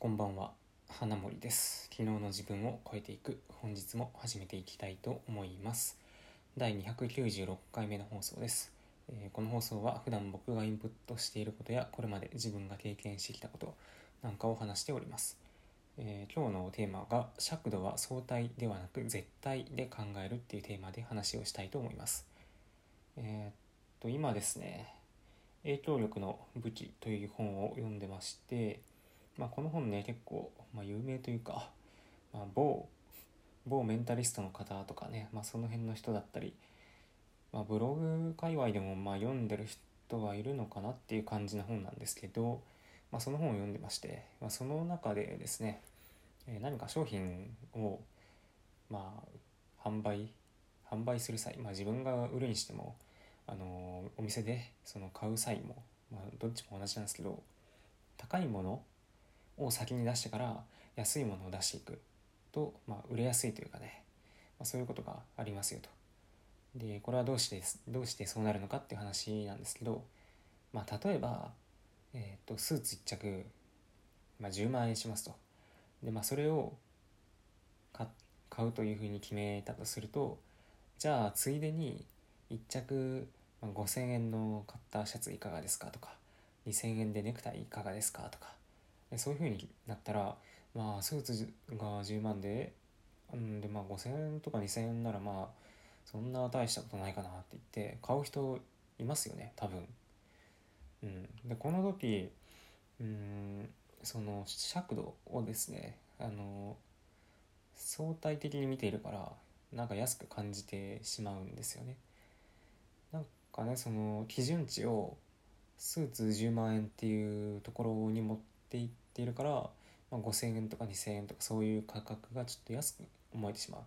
こんばんは。花森です。昨日の自分を超えていく本日も始めていきたいと思います。第296回目の放送です、えーこの放送は普段僕がインプットしていることやこれまで自分が経験してきたことなんかを話しております、えー今日のテーマが尺度は相対ではなく絶対で考えるっていうテーマで話をしたいと思います。えーっと今ですね影響力の武器という本を読んでまして、まあ、この本ね結構、まあ、有名というか、まあ、某某メンタリストの方とかね、まあ、その辺の人だったり、まあ、ブログ界隈でもまあ読んでる人はいるのかなっていう感じの本なんですけど、まあ、その本を読んでまして、まあ、その中でですね、えー何か商品をまあ販売販売する際、まあ、自分が売るにしてもあのお店でその買う際も、まあ、どっちも同じなんですけど高いものを先に出してから安いものを出していくと、まあ、売れやすいというかね、まあ、そういうことがありますよと。でこれはどうしてどうしてそうなるのかっていう話なんですけど、まあ、例えば、えー、とスーツ1着、まあ、10万円しますと。でまあ、それを買うというふうに決めたとするとじゃあついでに1着5,000円の買ったシャツいかがですかとか2,000円でネクタイいかがですかとかそういう風になったらまあスーツが10万で,、うん、でまあ5,000円とか2,000円ならまあそんな大したことないかなって言って買う人いますよね多分。うん、でこの時うんその尺度をですねあの相対的に見ているからなんか安く感じてしまうんですよね。なんかねその基準値をスーツ10万円っていうところに持っていっているから、まあ、5,000円とか2,000円とかそういう価格がちょっと安く思えてしまうっ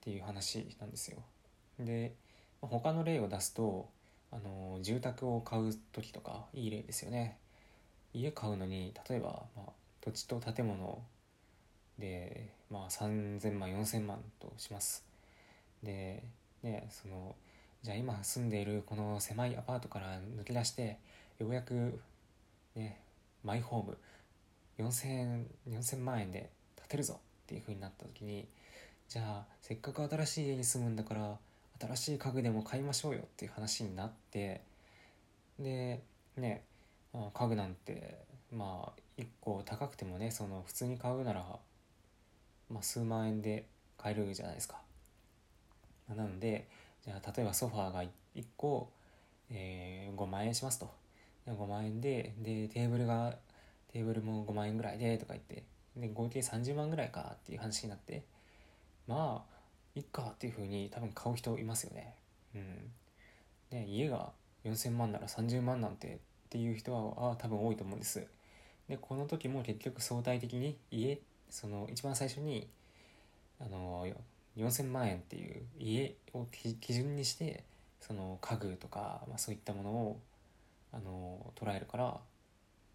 ていう話なんですよ。で、他の例を出すとあの住宅を買う時とかいい例ですよね。家買うのに例えば、まあ、土地と建物で、まあ、3,000万4,000万とします。でねそのじゃあ今住んでいるこの狭いアパートから抜け出してようやくねマイホーム4000万円で建てるぞっていう風になった時にじゃあせっかく新しい家に住むんだから新しい家具でも買いましょうよっていう話になってでね、家具なんてまあ1個高くてもねその普通に買うなら、まあ、数万円で買えるじゃないですか。なのでじゃあ例えばソファーが1個、えー5万円しますと5万円ででテーブルがテーブルも5万円ぐらいでとか言ってで合計30万ぐらいかっていう話になってまあいっかっていうふうに多分買う人いますよね。うん、で家が4000万なら30万なんてっていう人はあ多分多いと思うんです。でこの時も結局相対的に家その一番最初にあの4,000万円っていう家を基準にしてその家具とか、まあ、そういったものをあの捉えるから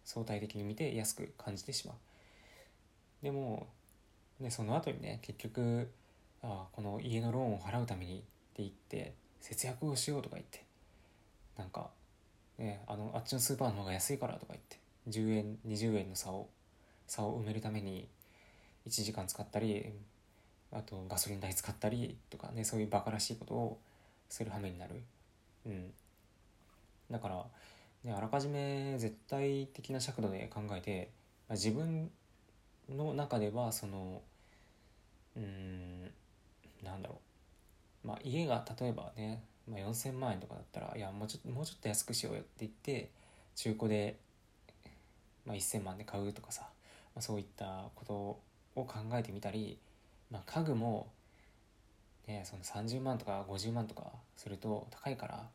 相対的に見て安く感じてしまう。でも、ね、その後にね結局あこの家のローンを払うためにって言って節約をしようとか言ってなんか、ね、あのあっちのスーパーの方が安いからとか言って10円20円の差を差を埋めるために1時間使ったりあとガソリン代使ったりとかねそういうバカらしいことをする羽目になる。うん、だから、ね、あらかじめ絶対的な尺度で考えて、まあ自分の中ではそのうんなんだろう、まあ、家が例えばね、まあ、4,000万円とかだったらいやもうちょっともうちょっと安くしようよって言って中古で、まあ、1,000万で買うとかさ、まあ、そういったことを考えてみたり、まあ、家具も、ね、その30万とか50万とかすると高いから、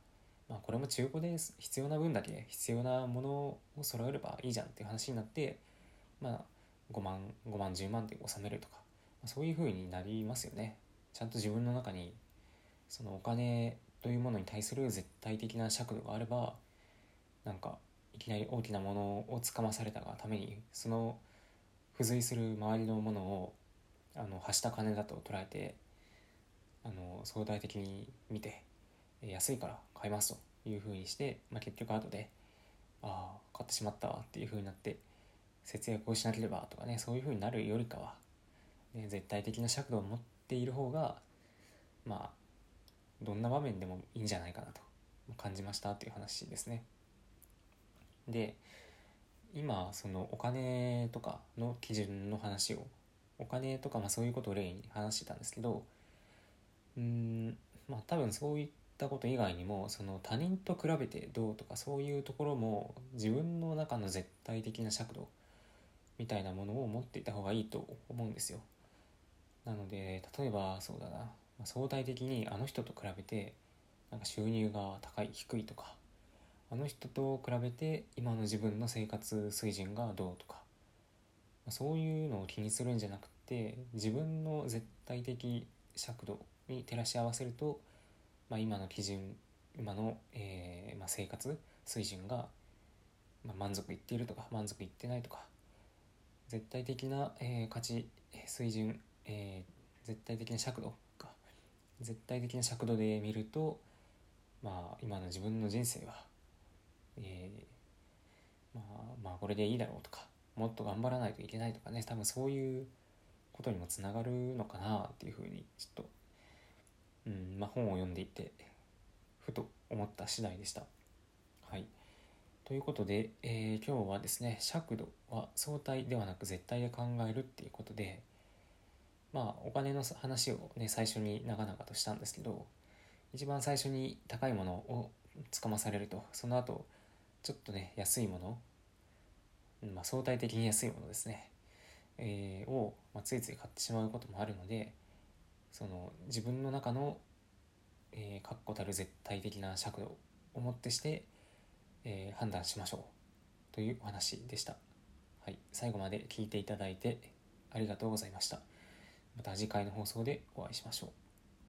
まあ、これも中古で必要な分だけ必要なものを揃えればいいじゃんっていう話になって、まあ、5万5万10万で収めるとか、まあ、そういう風になりますよね。ちゃんと自分の中にそのお金というものに対する絶対的な尺度があればなんかいきなり大きなものをつかまされたがためにその付随する周りのものをあのはした金だと捉えてあの相対的に見て安いから買いますというふうにして、まあ、結局後でああ買ってしまったっていうふうになって節約をしなければとかねそういう風になるよりかは、ね、絶対的な尺度を持っている方がまあどんな場面でもいいんじゃないかなと感じましたっていう話ですね。で今そのお金とかの基準の話をお金とかまあそういうことを例に話してたんですけどうんまあ多分そういったこと以外にもその他人と比べてどうとかそういうところも自分の中の絶対的な尺度みたいなものを持っていた方がいいと思うんですよ。なので例えばそうだな相対的にあの人と比べてなんか収入が高い低いとかあの人と比べて今の自分の生活水準がどうとかそういうのを気にするんじゃなくて自分の絶対的尺度に照らし合わせると、まあ、今の基準今の、えーまあ、生活水準が、まあ、満足いっているとか満足いってないとか絶対的な、えー、価値水準、えー、絶対的な尺度か絶対的な尺度で見るとまあ今の自分の人生は、えー、まあまあこれでいいだろうとかもっと頑張らないといけないとかね多分そういうことにもつながるのかなっていうふうにちょっと、うんまあ、本を読んでいてふと思った次第でした。はい、ということで、えー、今日はですね尺度は相対ではなく絶対で考えるっていうことでまあお金の話をね最初に長々としたんですけど一番最初に高いものをつかまされるとその後ちょっとね安いものまあ、相対的に安いものですね、えー、を、まあ、ついつい買ってしまうこともあるのでその自分の中の、えー、確固たる絶対的な尺度をもってして、えー、判断しましょうというお話でした。はい、最後まで聞いていただいてありがとうございました。また次回の放送でお会いしましょう。